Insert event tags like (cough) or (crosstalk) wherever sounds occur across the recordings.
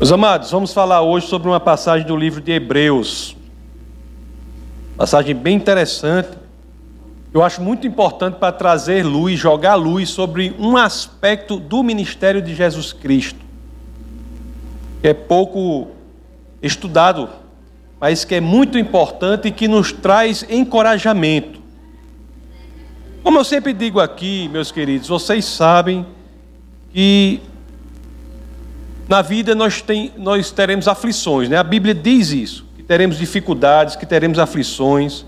Meus amados, vamos falar hoje sobre uma passagem do livro de Hebreus. Passagem bem interessante. Eu acho muito importante para trazer luz, jogar luz sobre um aspecto do ministério de Jesus Cristo, que é pouco estudado, mas que é muito importante e que nos traz encorajamento. Como eu sempre digo aqui, meus queridos, vocês sabem que na vida nós, tem, nós teremos aflições, né? A Bíblia diz isso, que teremos dificuldades, que teremos aflições,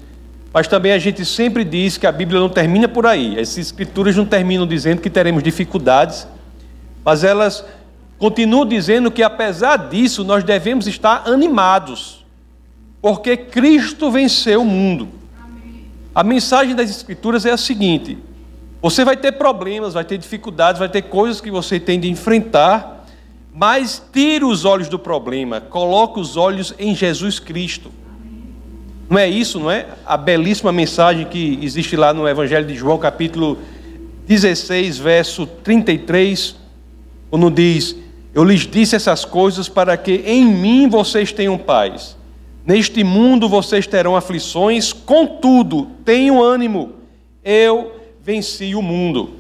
mas também a gente sempre diz que a Bíblia não termina por aí. As escrituras não terminam dizendo que teremos dificuldades, mas elas continuam dizendo que apesar disso nós devemos estar animados, porque Cristo venceu o mundo. A mensagem das escrituras é a seguinte: você vai ter problemas, vai ter dificuldades, vai ter coisas que você tem de enfrentar, mas tira os olhos do problema, coloca os olhos em Jesus Cristo. Não é isso, não é? A belíssima mensagem que existe lá no Evangelho de João, capítulo 16, verso 33, quando diz: Eu lhes disse essas coisas para que em mim vocês tenham paz. Neste mundo vocês terão aflições, contudo, tenham ânimo, eu venci o mundo.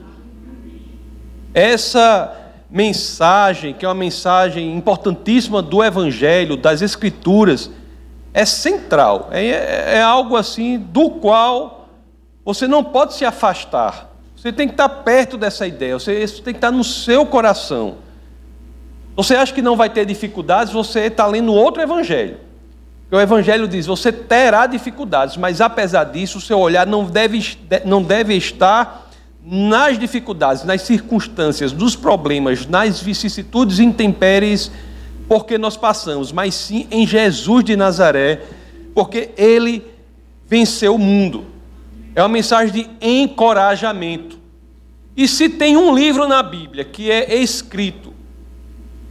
Essa mensagem, que é uma mensagem importantíssima do Evangelho, das Escrituras, é central, é, é algo assim do qual você não pode se afastar. Você tem que estar perto dessa ideia, você, isso tem que estar no seu coração. Você acha que não vai ter dificuldades, você está lendo outro Evangelho. O Evangelho diz: você terá dificuldades, mas apesar disso, o seu olhar não deve, não deve estar nas dificuldades, nas circunstâncias, nos problemas, nas vicissitudes e intempéries, porque nós passamos, mas sim em Jesus de Nazaré, porque ele venceu o mundo. É uma mensagem de encorajamento. E se tem um livro na Bíblia que é escrito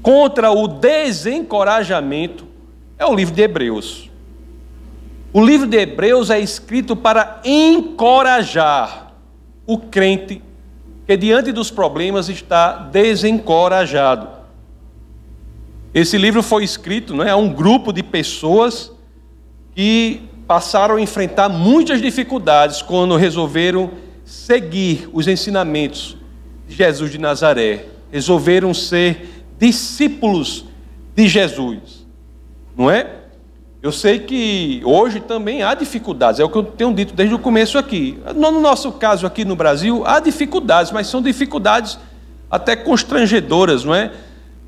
contra o desencorajamento, é o livro de Hebreus. O livro de Hebreus é escrito para encorajar o crente que diante dos problemas está desencorajado. Esse livro foi escrito né, a um grupo de pessoas que passaram a enfrentar muitas dificuldades quando resolveram seguir os ensinamentos de Jesus de Nazaré, resolveram ser discípulos de Jesus, não é? Eu sei que hoje também há dificuldades, é o que eu tenho dito desde o começo aqui. No nosso caso aqui no Brasil, há dificuldades, mas são dificuldades até constrangedoras, não é?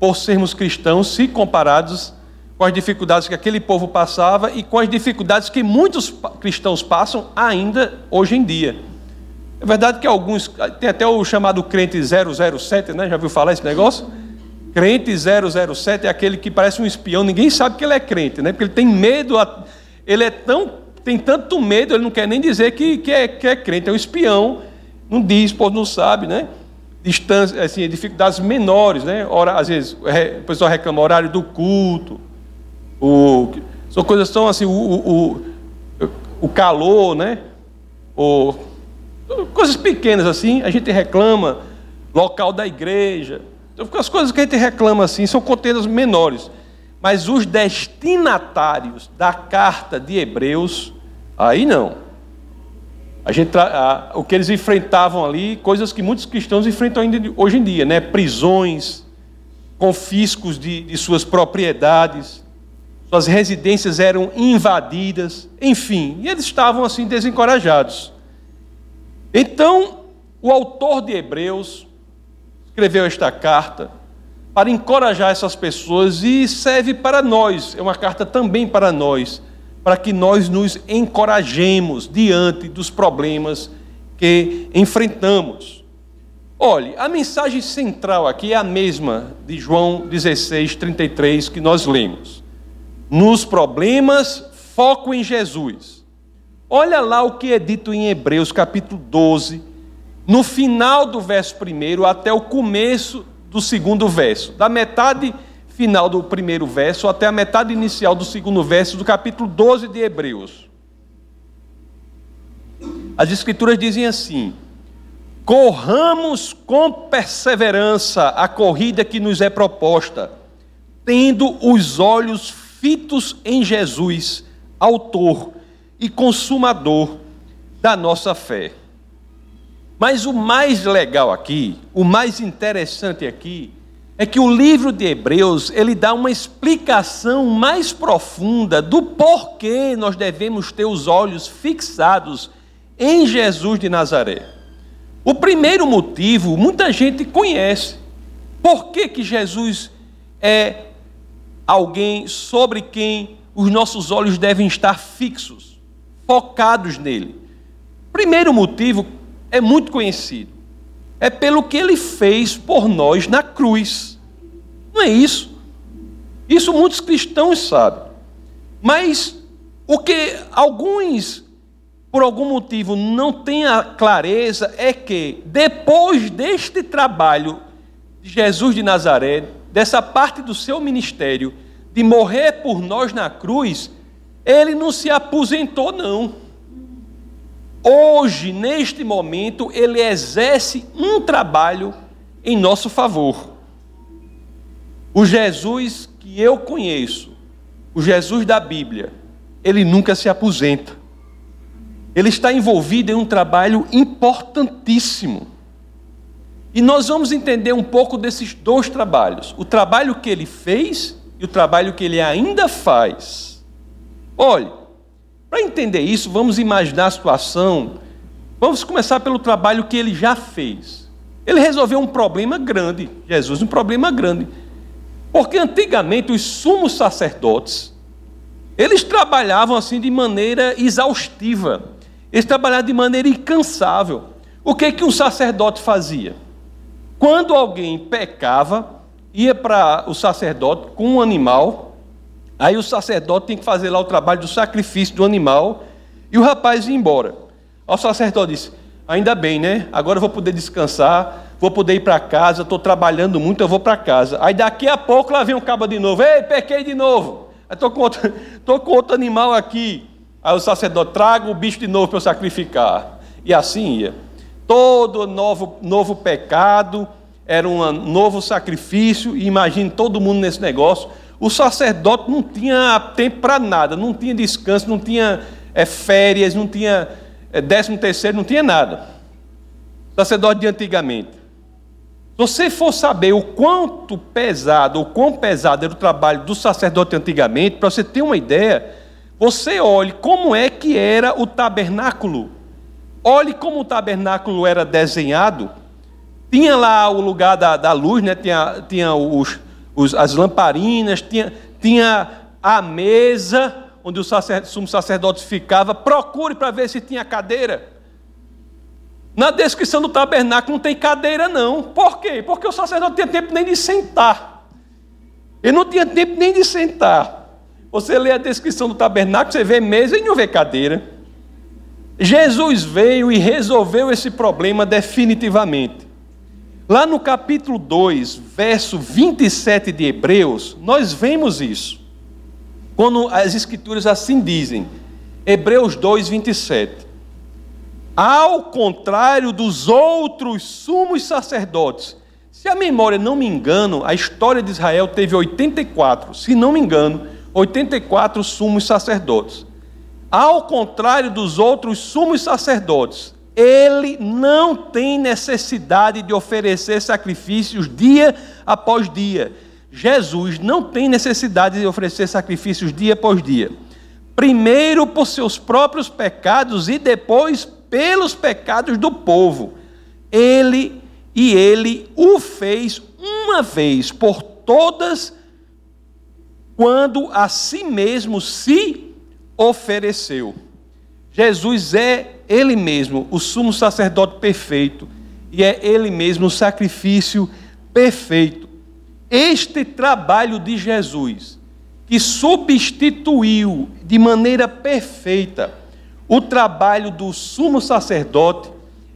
Por sermos cristãos, se comparados com as dificuldades que aquele povo passava e com as dificuldades que muitos cristãos passam ainda hoje em dia. É verdade que alguns, tem até o chamado crente 007, né? Já viu falar esse negócio? Crente 007 é aquele que parece um espião, ninguém sabe que ele é crente, né? Porque ele tem medo, ele é tão, tem tanto medo, ele não quer nem dizer que, que, é, que é crente, é um espião, não diz, pois não sabe, né? Distância, assim, dificuldades menores, né? Ora, às vezes o pessoal reclama horário do culto, o, são coisas tão assim, o, o, o calor, né? O, coisas pequenas assim, a gente reclama, local da igreja, então, as coisas que a gente reclama assim são contendas menores. Mas os destinatários da carta de Hebreus, aí não. A gente, a, o que eles enfrentavam ali, coisas que muitos cristãos enfrentam ainda hoje em dia, né? Prisões, confiscos de, de suas propriedades, suas residências eram invadidas, enfim, e eles estavam assim desencorajados. Então, o autor de Hebreus, escreveu esta carta para encorajar essas pessoas e serve para nós, é uma carta também para nós, para que nós nos encorajemos diante dos problemas que enfrentamos. Olhe, a mensagem central aqui é a mesma de João 16, 33 que nós lemos. Nos problemas, foco em Jesus. Olha lá o que é dito em Hebreus capítulo 12, no final do verso primeiro até o começo do segundo verso, da metade final do primeiro verso até a metade inicial do segundo verso do capítulo 12 de Hebreus. As Escrituras dizem assim: Corramos com perseverança a corrida que nos é proposta, tendo os olhos fitos em Jesus, autor e consumador da nossa fé. Mas o mais legal aqui, o mais interessante aqui, é que o livro de Hebreus, ele dá uma explicação mais profunda do porquê nós devemos ter os olhos fixados em Jesus de Nazaré. O primeiro motivo, muita gente conhece. Por que, que Jesus é alguém sobre quem os nossos olhos devem estar fixos, focados nele? Primeiro motivo é muito conhecido. É pelo que ele fez por nós na cruz. Não é isso. Isso muitos cristãos sabem. Mas o que alguns por algum motivo não tem a clareza é que depois deste trabalho de Jesus de Nazaré, dessa parte do seu ministério, de morrer por nós na cruz, ele não se aposentou, não. Hoje, neste momento, ele exerce um trabalho em nosso favor. O Jesus que eu conheço, o Jesus da Bíblia, ele nunca se aposenta ele está envolvido em um trabalho importantíssimo. E nós vamos entender um pouco desses dois trabalhos: o trabalho que ele fez e o trabalho que ele ainda faz. Olhe, para entender isso, vamos imaginar a situação. Vamos começar pelo trabalho que ele já fez. Ele resolveu um problema grande, Jesus, um problema grande. Porque antigamente os sumos sacerdotes, eles trabalhavam assim de maneira exaustiva. Eles trabalhavam de maneira incansável. O que que um sacerdote fazia? Quando alguém pecava, ia para o sacerdote com um animal, aí o sacerdote tem que fazer lá o trabalho do sacrifício do animal, e o rapaz ia embora. O sacerdote disse: Ainda bem, né? Agora eu vou poder descansar, vou poder ir para casa, estou trabalhando muito, eu vou para casa. Aí daqui a pouco lá vem um cabo de novo: Ei, pequei de novo. Estou com, outro, (laughs) com outro animal aqui. Aí o sacerdote traga o bicho de novo para eu sacrificar. E assim ia. Todo novo, novo pecado era um novo sacrifício, e imagine todo mundo nesse negócio. O sacerdote não tinha tempo para nada, não tinha descanso, não tinha é, férias, não tinha é, décimo terceiro, não tinha nada. Sacerdote de antigamente. Se você for saber o quanto pesado, o quão pesado era o trabalho do sacerdote antigamente, para você ter uma ideia, você olhe como é que era o tabernáculo. Olhe como o tabernáculo era desenhado. Tinha lá o lugar da, da luz, né? tinha, tinha os, os, as lamparinas, tinha, tinha a mesa onde o sacerdote, sumo sacerdote ficava. Procure para ver se tinha cadeira. Na descrição do tabernáculo não tem cadeira, não. Por quê? Porque o sacerdote não tinha tempo nem de sentar. Ele não tinha tempo nem de sentar. Você lê a descrição do tabernáculo, você vê mesa e não vê cadeira. Jesus veio e resolveu esse problema definitivamente. Lá no capítulo 2, verso 27 de Hebreus, nós vemos isso. Quando as escrituras assim dizem, Hebreus 2, 27. Ao contrário dos outros sumos sacerdotes, se a memória não me engano, a história de Israel teve 84, se não me engano, 84 sumos sacerdotes. Ao contrário dos outros sumos sacerdotes, ele não tem necessidade de oferecer sacrifícios dia após dia. Jesus não tem necessidade de oferecer sacrifícios dia após dia. Primeiro por seus próprios pecados e depois pelos pecados do povo. Ele e ele o fez uma vez por todas quando a si mesmo se ofereceu. Jesus é Ele mesmo o sumo sacerdote perfeito e é Ele mesmo o sacrifício perfeito. Este trabalho de Jesus, que substituiu de maneira perfeita o trabalho do sumo sacerdote,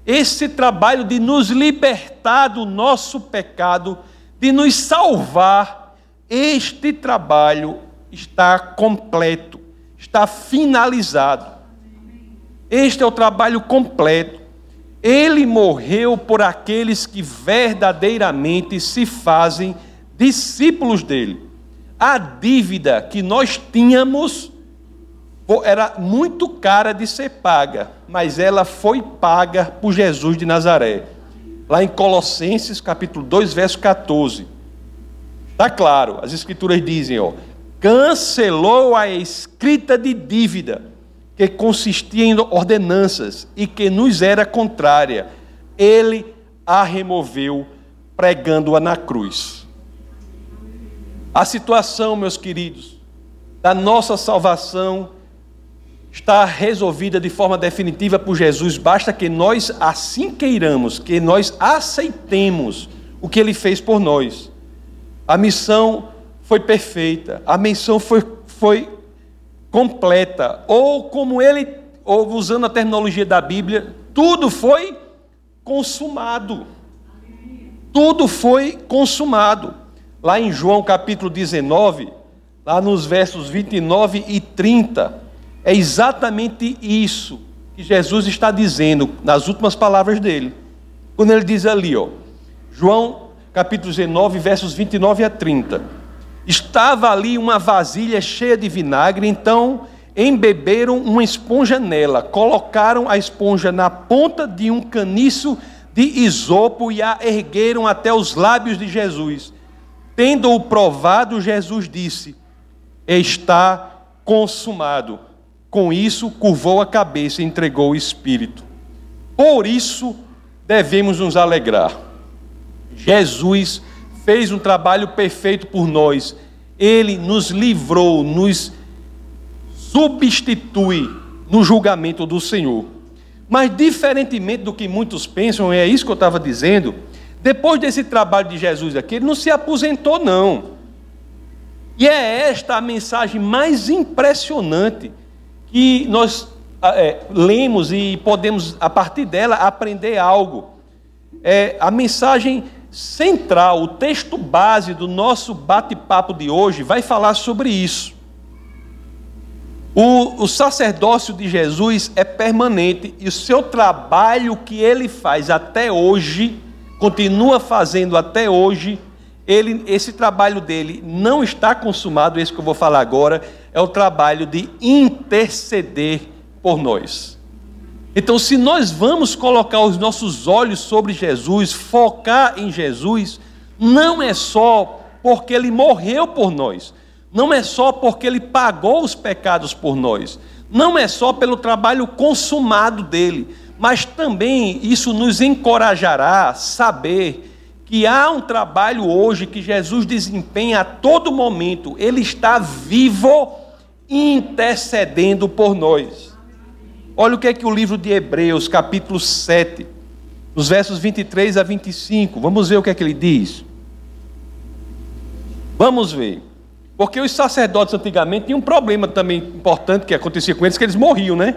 esse trabalho de nos libertar do nosso pecado, de nos salvar este trabalho está completo, está finalizado. Este é o trabalho completo. Ele morreu por aqueles que verdadeiramente se fazem discípulos dele. a dívida que nós tínhamos era muito cara de ser paga, mas ela foi paga por Jesus de Nazaré. Lá em Colossenses, capítulo 2, verso 14. Está claro, as escrituras dizem, ó, cancelou a escrita de dívida que consistia em ordenanças e que nos era contrária. Ele a removeu pregando-a na cruz. A situação, meus queridos, da nossa salvação está resolvida de forma definitiva por Jesus, basta que nós assim queiramos, que nós aceitemos o que ele fez por nós. A missão foi perfeita, a missão foi, foi completa, ou como ele, ou usando a terminologia da Bíblia, tudo foi consumado. Tudo foi consumado. Lá em João capítulo 19, lá nos versos 29 e 30, é exatamente isso que Jesus está dizendo nas últimas palavras dele. Quando ele diz ali, ó, João capítulo 19, versos 29 a 30. Estava ali uma vasilha cheia de vinagre, então embeberam uma esponja nela, colocaram a esponja na ponta de um caniço de isopo e a ergueram até os lábios de Jesus. Tendo-o provado, Jesus disse: Está consumado. Com isso, curvou a cabeça e entregou o espírito. Por isso, devemos nos alegrar. Jesus fez um trabalho perfeito por nós. Ele nos livrou, nos substitui no julgamento do Senhor. Mas, diferentemente do que muitos pensam, é isso que eu estava dizendo, depois desse trabalho de Jesus aqui, ele não se aposentou, não. E é esta a mensagem mais impressionante que nós é, lemos e podemos, a partir dela, aprender algo. É, a mensagem central, o texto base do nosso bate-papo de hoje vai falar sobre isso. O, o, sacerdócio de Jesus é permanente e o seu trabalho que ele faz até hoje, continua fazendo até hoje, ele, esse trabalho dele não está consumado, esse que eu vou falar agora, é o trabalho de interceder por nós. Então, se nós vamos colocar os nossos olhos sobre Jesus, focar em Jesus, não é só porque ele morreu por nós, não é só porque ele pagou os pecados por nós, não é só pelo trabalho consumado dele, mas também isso nos encorajará a saber que há um trabalho hoje que Jesus desempenha a todo momento, ele está vivo intercedendo por nós. Olha o que é que o livro de Hebreus, capítulo 7, nos versos 23 a 25, vamos ver o que é que ele diz. Vamos ver. Porque os sacerdotes antigamente tinham um problema também importante que acontecia com eles, que eles morriam, né?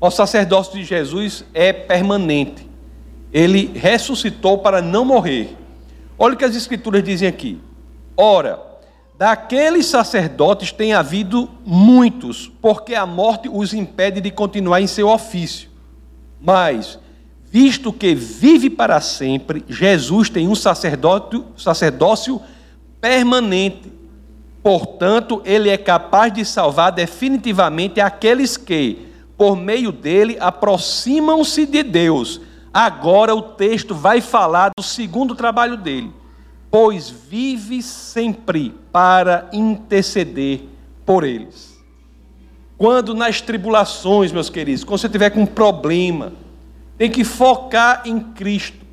O sacerdócio de Jesus é permanente ele ressuscitou para não morrer. Olha o que as escrituras dizem aqui. Ora, daqueles sacerdotes tem havido muitos, porque a morte os impede de continuar em seu ofício. Mas, visto que vive para sempre, Jesus tem um sacerdócio, sacerdócio permanente. Portanto, ele é capaz de salvar definitivamente aqueles que, por meio dele, aproximam-se de Deus Agora o texto vai falar do segundo trabalho dele. Pois vive sempre para interceder por eles. Quando nas tribulações, meus queridos, quando você tiver com um problema, tem que focar em Cristo.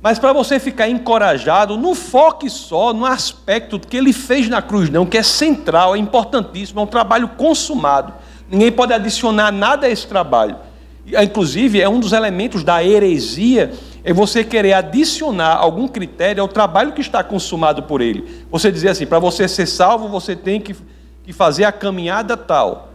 Mas para você ficar encorajado, não foque só no aspecto que ele fez na cruz, não, que é central, é importantíssimo, é um trabalho consumado. Ninguém pode adicionar nada a esse trabalho. Inclusive, é um dos elementos da heresia é você querer adicionar algum critério ao trabalho que está consumado por ele. Você dizer assim, para você ser salvo, você tem que, que fazer a caminhada tal,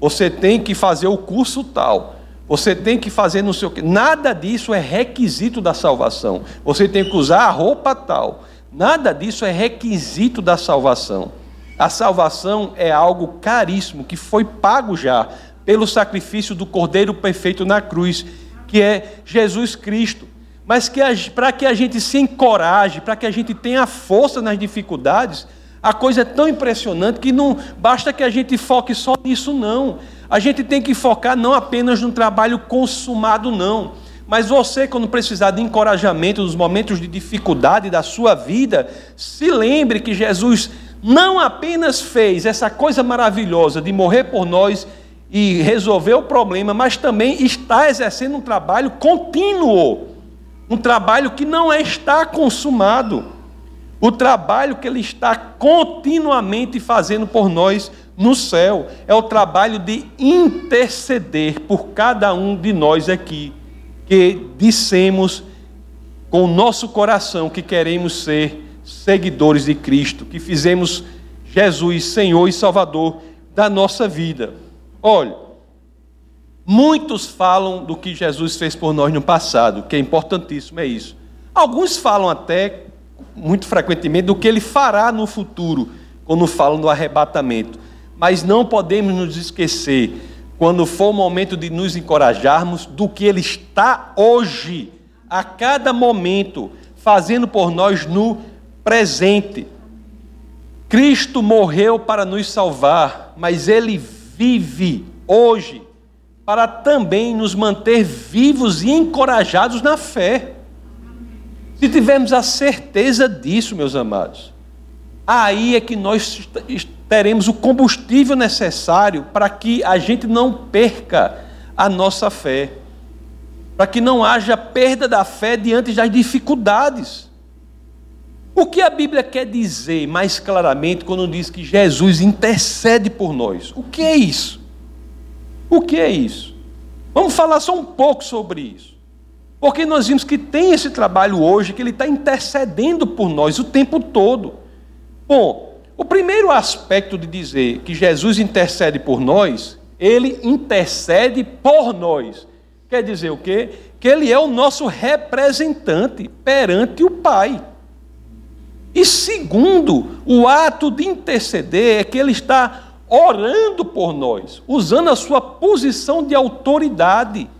você tem que fazer o curso tal, você tem que fazer não sei o quê. Nada disso é requisito da salvação. Você tem que usar a roupa tal. Nada disso é requisito da salvação. A salvação é algo caríssimo que foi pago já pelo sacrifício do Cordeiro perfeito na cruz, que é Jesus Cristo. Mas que para que a gente se encoraje, para que a gente tenha força nas dificuldades, A coisa é tão impressionante que não basta que a gente foque só nisso, não. A gente tem que focar não apenas no trabalho consumado, não. Mas você, quando precisar de encorajamento nos momentos de dificuldade da sua vida, se lembre que Jesus não apenas fez essa coisa maravilhosa de morrer por nós e resolver o problema, mas também está exercendo um trabalho contínuo, um trabalho que não é está consumado, o trabalho que ele está continuamente fazendo por nós no céu é o trabalho de interceder por cada um de nós aqui que dissemos com o nosso coração que queremos ser seguidores de Cristo, que fizemos Jesus Senhor e Salvador da nossa vida. Olha, muitos falam do que Jesus fez por nós no passado, que é importantíssimo, é isso. Alguns falam até, muito frequentemente, do que ele fará no futuro, quando falam do arrebatamento. Mas não podemos nos esquecer quando for o momento de nos encorajarmos, do que Ele está hoje, a cada momento, fazendo por nós no presente. Cristo morreu para nos salvar, mas Ele vive hoje para também nos manter vivos e encorajados na fé. Se tivermos a certeza disso, meus amados, aí é que nós teremos o combustível necessário para que a gente não perca a nossa fé, para que não haja perda da fé diante das dificuldades. O que a Bíblia quer dizer mais claramente quando diz que Jesus intercede por nós? O que é isso? O que é isso? Vamos falar só um pouco sobre isso. Porque nós vimos que tem esse trabalho hoje, que ele está intercedendo por nós o tempo todo. Bom, o primeiro aspecto de dizer que Jesus intercede por nós, ele intercede por nós. Quer dizer o quê? Que ele é o nosso representante perante o Pai. E segundo, o ato de interceder é que ele está orando por nós, usando a sua posição de autoridade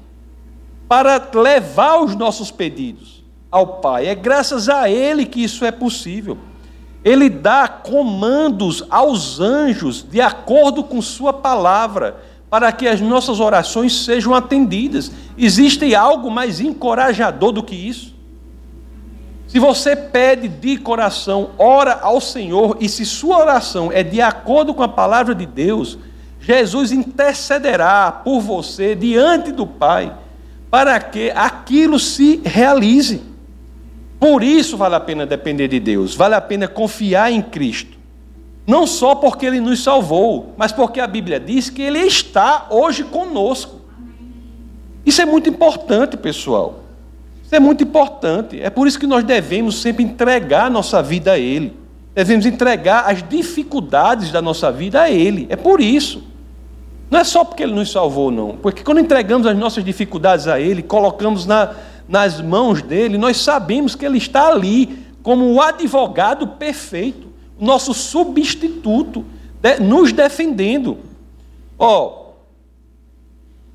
para levar os nossos pedidos ao Pai. É graças a ele que isso é possível. Ele dá comandos aos anjos de acordo com Sua palavra, para que as nossas orações sejam atendidas. Existe algo mais encorajador do que isso? Se você pede de coração, ora ao Senhor, e se sua oração é de acordo com a palavra de Deus, Jesus intercederá por você diante do Pai, para que aquilo se realize. Por isso vale a pena depender de Deus, vale a pena confiar em Cristo. Não só porque Ele nos salvou, mas porque a Bíblia diz que Ele está hoje conosco. Isso é muito importante, pessoal. Isso é muito importante. É por isso que nós devemos sempre entregar nossa vida a Ele. Devemos entregar as dificuldades da nossa vida a Ele. É por isso. Não é só porque Ele nos salvou, não. Porque quando entregamos as nossas dificuldades a Ele, colocamos na, nas mãos dele, nós sabemos que ele está ali como o advogado perfeito, nosso substituto, nos defendendo. Ó, oh,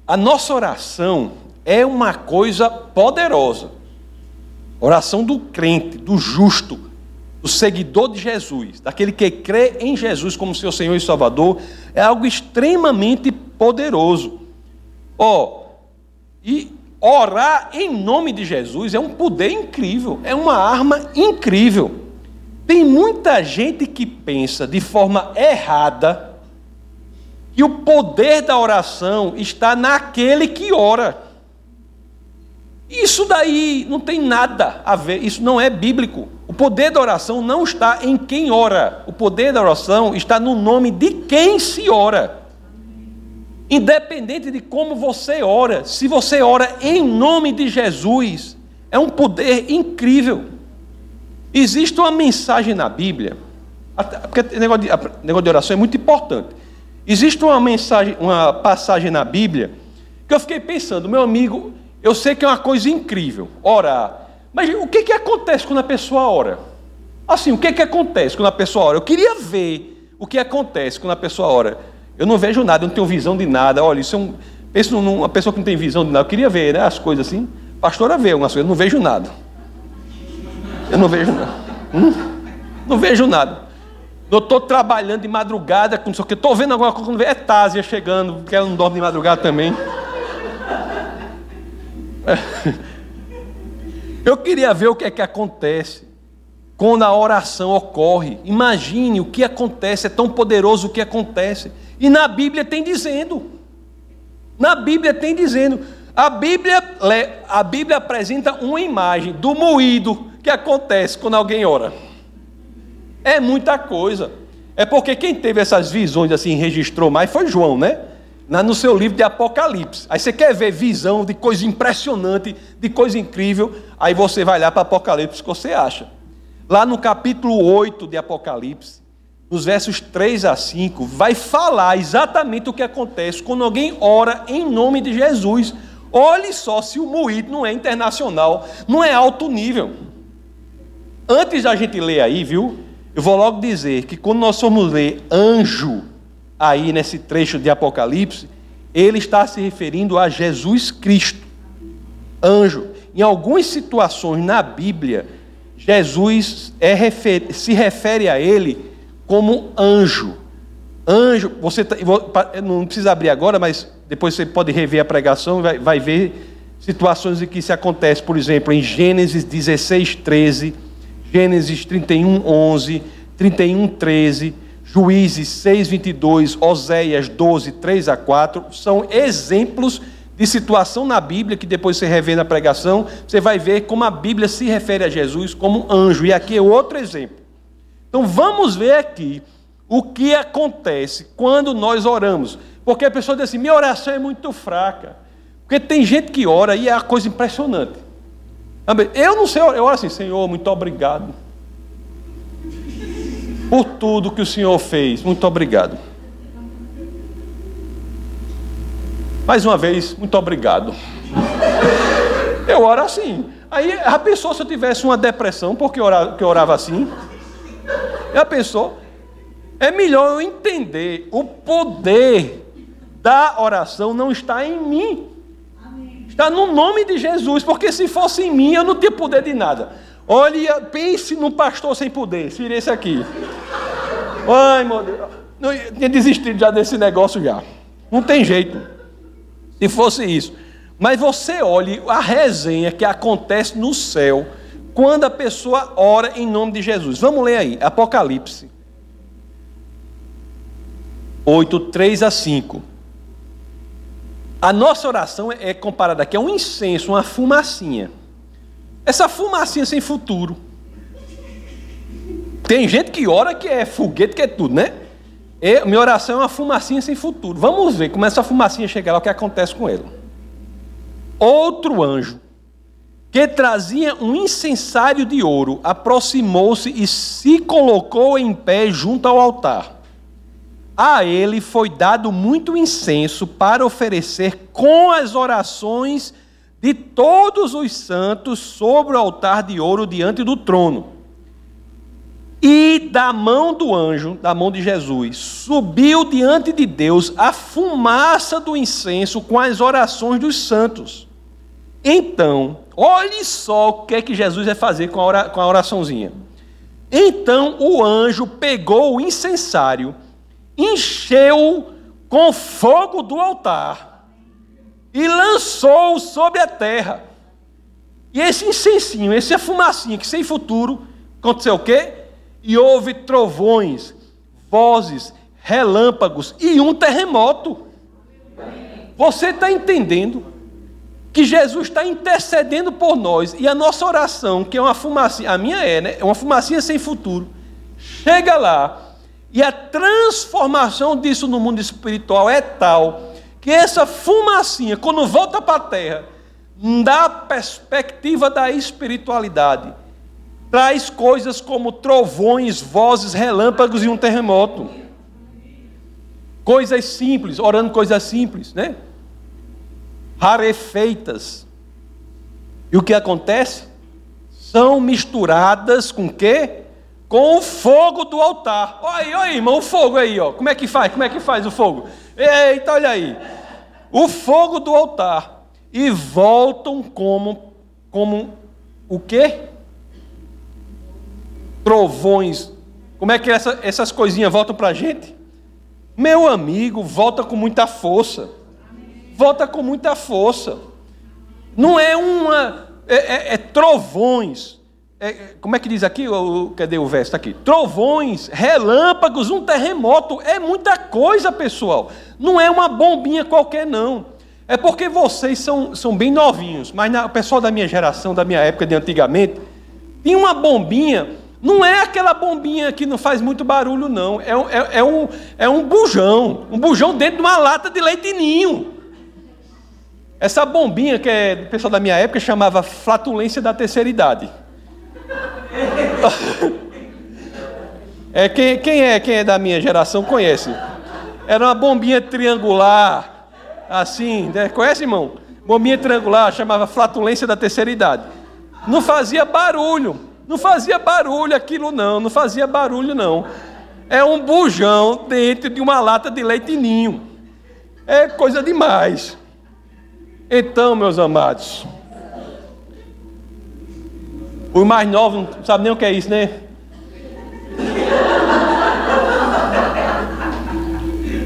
a nossa oração é uma coisa poderosa. Oração do crente, do justo, do seguidor de Jesus, daquele que crê em Jesus como seu Senhor e Salvador, é algo extremamente poderoso. Ó, oh, e Orar em nome de Jesus é um poder incrível, é uma arma incrível. Tem muita gente que pensa de forma errada que o poder da oração está naquele que ora. Isso daí não tem nada a ver, isso não é bíblico. O poder da oração não está em quem ora, o poder da oração está no nome de quem se ora. Independente de como você ora, se você ora em nome de Jesus, é um poder incrível. Existe uma mensagem na Bíblia, porque negócio de, negócio de oração é muito importante. Existe uma mensagem, uma passagem na Bíblia que eu fiquei pensando, meu amigo, eu sei que é uma coisa incrível orar, mas o que, que acontece quando a pessoa ora? Assim, o que, que acontece quando a pessoa ora? Eu queria ver o que acontece quando a pessoa ora. Eu não vejo nada, eu não tenho visão de nada. Olha, isso é um. Pensa numa pessoa que não tem visão de nada. Eu queria ver né, as coisas assim. Pastora vê algumas coisas, eu não vejo nada. Eu não vejo nada. Hum? Não vejo nada. Eu estou trabalhando de madrugada, com não sei o que, estou vendo alguma coisa, é Tásia chegando, porque ela não dorme de madrugada também. (laughs) Eu queria ver o que é que acontece quando a oração ocorre. Imagine o que acontece, é tão poderoso o que acontece. E na Bíblia tem dizendo. Na Bíblia tem dizendo. A Bíblia, a Bíblia apresenta uma imagem do moído que acontece quando alguém ora. É muita coisa. É porque quem teve essas visões assim, registrou mais, foi João, né? No seu livro de Apocalipse. Aí você quer ver visão de coisa impressionante, de coisa incrível, aí você vai lá para Apocalipse que você acha. Lá no capítulo 8 de Apocalipse, nos versos 3 a 5, vai falar exatamente o que acontece quando alguém ora em nome de Jesus. Olhe só se o moído não é internacional, não é alto nível. Antes da gente ler aí, viu? Eu vou logo dizer que quando nós formos ler anjo, aí nesse trecho de Apocalipse, ele está se referindo a Jesus Cristo, anjo. Em algumas situações na Bíblia, Jesus é, se refere a ele como anjo. Anjo, você tá, não precisa abrir agora, mas depois você pode rever a pregação e vai, vai ver situações em que isso acontece, por exemplo, em Gênesis 16, 13, Gênesis 31, 11, 31, 13, Juízes 6, 22, Oséias 12, 3 a 4, são exemplos de situação na Bíblia, que depois você revê na pregação, você vai ver como a Bíblia se refere a Jesus como anjo. E aqui é outro exemplo. Então vamos ver aqui o que acontece quando nós oramos. Porque a pessoa diz assim: minha oração é muito fraca. Porque tem gente que ora e é uma coisa impressionante. Eu não sei, eu oro assim, Senhor, muito obrigado. Por tudo que o Senhor fez, muito obrigado. Mais uma vez, muito obrigado. Eu oro assim. Aí a pessoa, se eu tivesse uma depressão, porque eu orava, que eu orava assim, a pessoa, é melhor eu entender o poder da oração não está em mim. Está no nome de Jesus, porque se fosse em mim, eu não tinha poder de nada. Olhe, pense num pastor sem poder, seria esse aqui. Ai, meu Deus. Eu tinha desistido já desse negócio já. Não tem jeito se fosse isso. Mas você olhe a resenha que acontece no céu quando a pessoa ora em nome de Jesus. Vamos ler aí, Apocalipse 8, 3 a 5. A nossa oração é comparada aqui a um incenso, uma fumacinha. Essa fumacinha sem futuro. Tem gente que ora que é foguete, que é tudo, né? Eu, minha oração é uma fumacinha sem futuro. Vamos ver como essa fumacinha chega lá, o que acontece com ele. Outro anjo, que trazia um incensário de ouro, aproximou-se e se colocou em pé junto ao altar. A ele foi dado muito incenso para oferecer com as orações de todos os santos sobre o altar de ouro diante do trono. E da mão do anjo, da mão de Jesus, subiu diante de Deus a fumaça do incenso com as orações dos santos. Então, olhe só o que é que Jesus vai fazer com a oraçãozinha. Então o anjo pegou o incensário, encheu com fogo do altar e lançou sobre a terra. E esse incensinho, essa fumacinha que sem futuro, aconteceu o quê? e houve trovões, vozes, relâmpagos e um terremoto. Você está entendendo que Jesus está intercedendo por nós e a nossa oração, que é uma fumacinha, a minha é, né? É uma fumacinha sem futuro. Chega lá e a transformação disso no mundo espiritual é tal que essa fumacinha, quando volta para a terra, dá perspectiva da espiritualidade traz coisas como trovões, vozes, relâmpagos e um terremoto. Coisas simples, orando coisas simples, né? Rarefeitas. E o que acontece? São misturadas com quê? Com o fogo do altar. Olha aí, olha aí, irmão, o fogo aí, ó. Como é que faz? Como é que faz o fogo? Eita, olha aí. O fogo do altar. E voltam como, como o quê? trovões como é que essa, essas coisinhas voltam para a gente? Meu amigo, volta com muita força. Volta com muita força. Não é uma. É, é, é trovões. É, como é que diz aqui? O, cadê o verso? Está aqui. Trovões, relâmpagos, um terremoto. É muita coisa, pessoal. Não é uma bombinha qualquer, não. É porque vocês são, são bem novinhos. Mas na, o pessoal da minha geração, da minha época de antigamente, tinha uma bombinha não é aquela bombinha que não faz muito barulho, não. É, é, é, um, é um bujão. Um bujão dentro de uma lata de leite ninho. Essa bombinha, que é o pessoal da minha época chamava flatulência da terceira idade. É, quem, quem, é, quem é da minha geração conhece. Era uma bombinha triangular, assim, né? conhece, irmão? Bombinha triangular, chamava flatulência da terceira idade. Não fazia barulho. Não fazia barulho aquilo, não, não fazia barulho, não. É um bujão dentro de uma lata de leite ninho. É coisa demais. Então, meus amados, os mais novos não sabem nem o que é isso, né?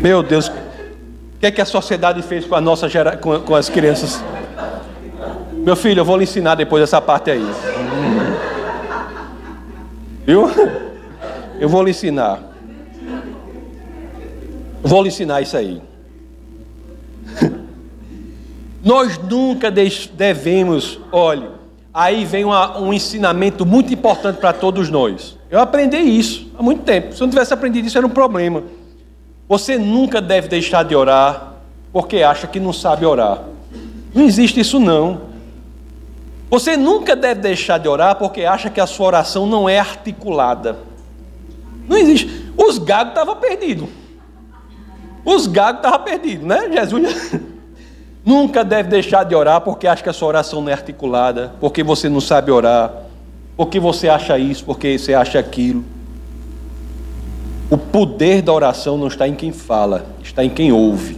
Meu Deus, o que é que a sociedade fez com a nossa gera... com, com as crianças? Meu filho, eu vou lhe ensinar depois essa parte aí. Viu? Eu vou lhe ensinar. Vou lhe ensinar isso aí. Nós nunca devemos, olhe, aí vem uma, um ensinamento muito importante para todos nós. Eu aprendi isso há muito tempo. Se eu não tivesse aprendido isso, era um problema. Você nunca deve deixar de orar porque acha que não sabe orar. Não existe isso não. Você nunca deve deixar de orar porque acha que a sua oração não é articulada. Não existe. Os gagos estavam perdidos. Os gagos estavam perdidos, né? Jesus nunca deve deixar de orar porque acha que a sua oração não é articulada, porque você não sabe orar, porque você acha isso, porque você acha aquilo. O poder da oração não está em quem fala, está em quem ouve.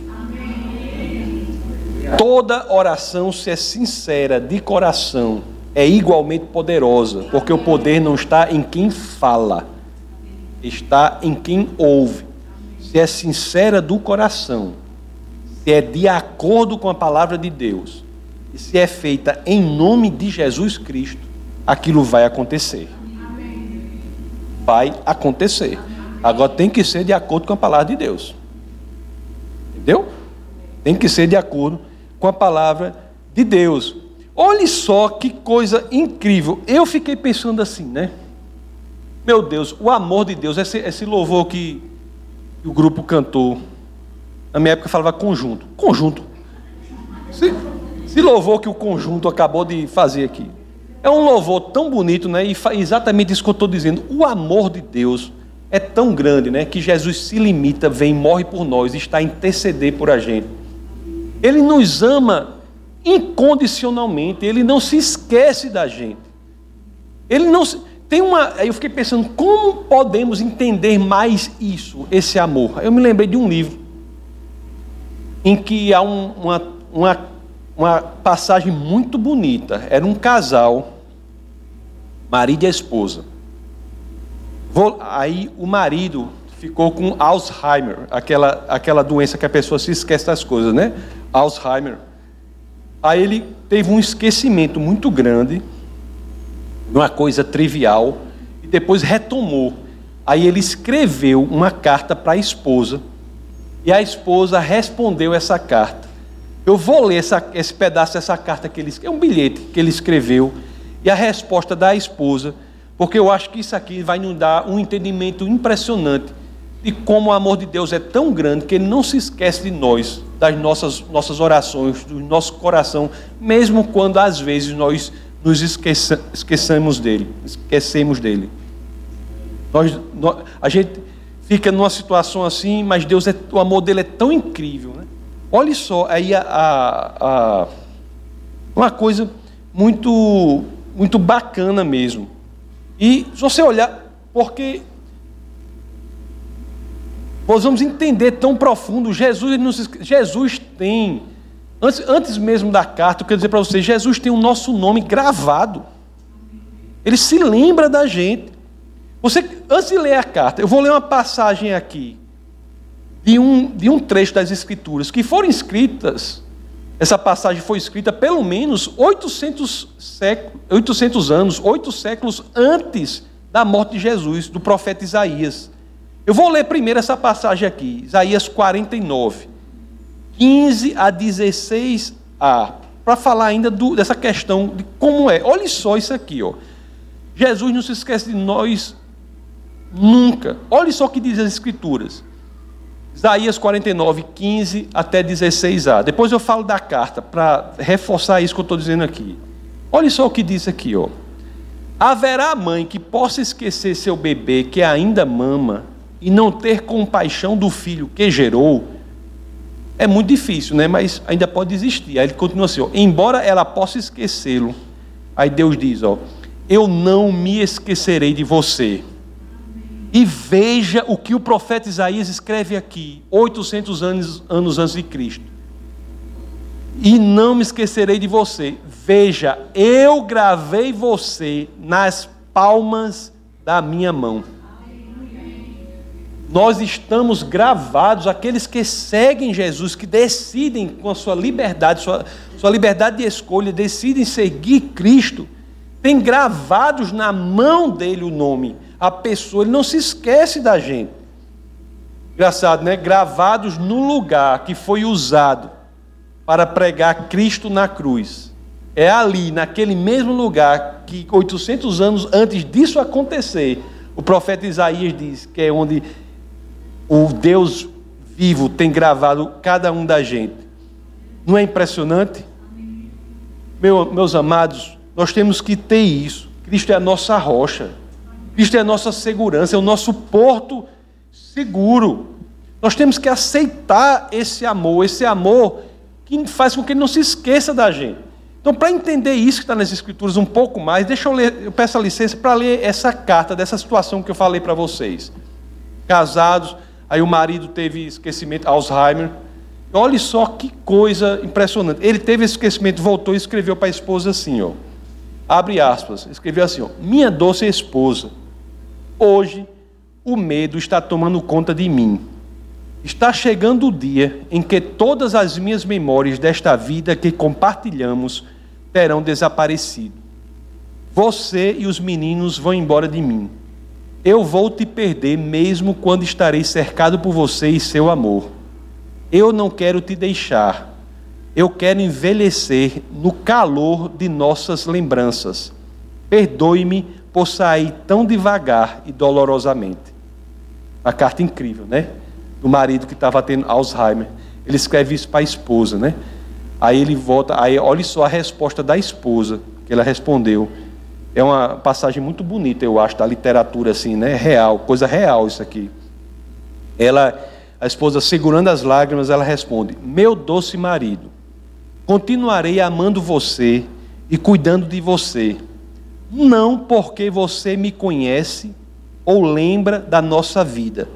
Toda oração, se é sincera, de coração, é igualmente poderosa, porque o poder não está em quem fala, está em quem ouve. Se é sincera do coração, se é de acordo com a palavra de Deus, e se é feita em nome de Jesus Cristo, aquilo vai acontecer. Vai acontecer. Agora tem que ser de acordo com a palavra de Deus. Entendeu? Tem que ser de acordo com a palavra de Deus. Olhe só que coisa incrível. Eu fiquei pensando assim, né? Meu Deus, o amor de Deus, esse, esse louvor que, que o grupo cantou. Na minha época falava conjunto. Conjunto. Se, se louvor que o conjunto acabou de fazer aqui. É um louvor tão bonito, né? E exatamente isso que eu estou dizendo. O amor de Deus é tão grande, né? Que Jesus se limita, vem, morre por nós, está a interceder por a gente. Ele nos ama incondicionalmente, ele não se esquece da gente. Ele não se... tem uma, eu fiquei pensando como podemos entender mais isso, esse amor. Eu me lembrei de um livro em que há um, uma, uma, uma passagem muito bonita. Era um casal, marido e esposa. Vou, aí o marido ficou com Alzheimer, aquela, aquela doença que a pessoa se esquece das coisas, né? Alzheimer. Aí ele teve um esquecimento muito grande, uma coisa trivial, e depois retomou. Aí ele escreveu uma carta para a esposa, e a esposa respondeu essa carta. Eu vou ler essa, esse pedaço dessa carta que ele é um bilhete que ele escreveu, e a resposta da esposa, porque eu acho que isso aqui vai nos dar um entendimento impressionante de como o amor de Deus é tão grande que Ele não se esquece de nós, das nossas, nossas orações, do nosso coração, mesmo quando às vezes nós nos esqueça, dele, esquecemos dele. Nós, nós, a gente fica numa situação assim, mas Deus é, o amor dele é tão incrível. Né? Olhe só, aí a, a, a, uma coisa muito, muito bacana mesmo. E se você olhar, porque nós vamos entender tão profundo. Jesus, nos, Jesus tem, antes, antes mesmo da carta, eu quero dizer para vocês: Jesus tem o nosso nome gravado. Ele se lembra da gente. Você, antes de ler a carta, eu vou ler uma passagem aqui de um, de um trecho das Escrituras que foram escritas. Essa passagem foi escrita pelo menos 800, séculos, 800 anos, oito séculos antes da morte de Jesus, do profeta Isaías. Eu vou ler primeiro essa passagem aqui, Isaías 49, 15 a 16a, para falar ainda do, dessa questão de como é. Olha só isso aqui, ó. Jesus não se esquece de nós nunca. Olha só o que diz as Escrituras. Isaías 49, 15 até 16a. Depois eu falo da carta, para reforçar isso que eu estou dizendo aqui. Olha só o que diz aqui, ó. Haverá mãe que possa esquecer seu bebê que ainda mama e não ter compaixão do filho que gerou? É muito difícil, né? Mas ainda pode existir. Aí ele continua assim: ó, embora ela possa esquecê-lo, aí Deus diz: ó, eu não me esquecerei de você. E veja o que o profeta Isaías escreve aqui, 800 anos, anos antes de Cristo. E não me esquecerei de você. Veja, eu gravei você nas palmas da minha mão. Nós estamos gravados, aqueles que seguem Jesus, que decidem com a sua liberdade, sua, sua liberdade de escolha, decidem seguir Cristo, tem gravados na mão dele o nome a pessoa, ele não se esquece da gente. Engraçado, né? Gravados no lugar que foi usado para pregar Cristo na cruz. É ali, naquele mesmo lugar, que 800 anos antes disso acontecer, o profeta Isaías diz que é onde o Deus vivo tem gravado cada um da gente. Não é impressionante? Meu, meus amados, nós temos que ter isso. Cristo é a nossa rocha. Isto é a nossa segurança, é o nosso porto seguro. Nós temos que aceitar esse amor, esse amor que faz com que ele não se esqueça da gente. Então, para entender isso que está nas Escrituras um pouco mais, deixa eu ler, eu peço a licença para ler essa carta, dessa situação que eu falei para vocês. Casados, aí o marido teve esquecimento, Alzheimer. Olha só que coisa impressionante. Ele teve esse esquecimento, voltou e escreveu para a esposa assim, ó. Abre aspas, escreveu assim, ó, minha doce esposa, Hoje, o medo está tomando conta de mim. Está chegando o dia em que todas as minhas memórias desta vida que compartilhamos terão desaparecido. Você e os meninos vão embora de mim. Eu vou te perder mesmo quando estarei cercado por você e seu amor. Eu não quero te deixar. Eu quero envelhecer no calor de nossas lembranças. Perdoe-me por sair tão devagar e dolorosamente. Uma carta incrível, né? Do marido que estava tendo Alzheimer. Ele escreve isso para a esposa, né? Aí ele volta, aí olha só a resposta da esposa, que ela respondeu. É uma passagem muito bonita, eu acho, da literatura assim, né? Real, coisa real isso aqui. Ela, a esposa segurando as lágrimas, ela responde: Meu doce marido, continuarei amando você e cuidando de você não porque você me conhece ou lembra da nossa vida,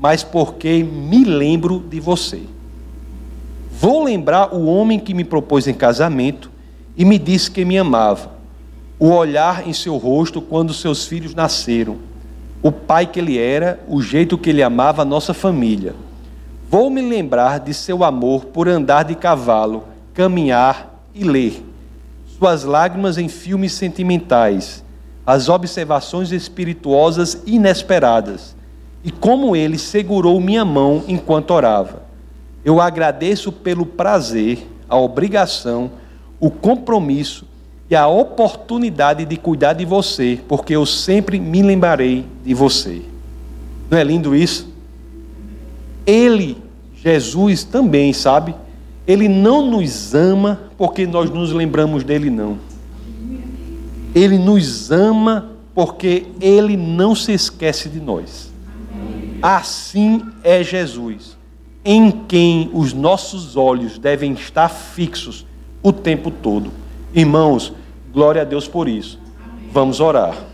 mas porque me lembro de você. Vou lembrar o homem que me propôs em casamento e me disse que me amava, o olhar em seu rosto quando seus filhos nasceram, o pai que ele era, o jeito que ele amava a nossa família. Vou me lembrar de seu amor por andar de cavalo, caminhar e ler suas lágrimas em filmes sentimentais, as observações espirituosas inesperadas, e como ele segurou minha mão enquanto orava. Eu agradeço pelo prazer, a obrigação, o compromisso e a oportunidade de cuidar de você, porque eu sempre me lembrarei de você. Não é lindo isso? Ele, Jesus, também, sabe? Ele não nos ama porque nós nos lembramos dele, não. Ele nos ama porque ele não se esquece de nós. Assim é Jesus, em quem os nossos olhos devem estar fixos o tempo todo. Irmãos, glória a Deus por isso. Vamos orar.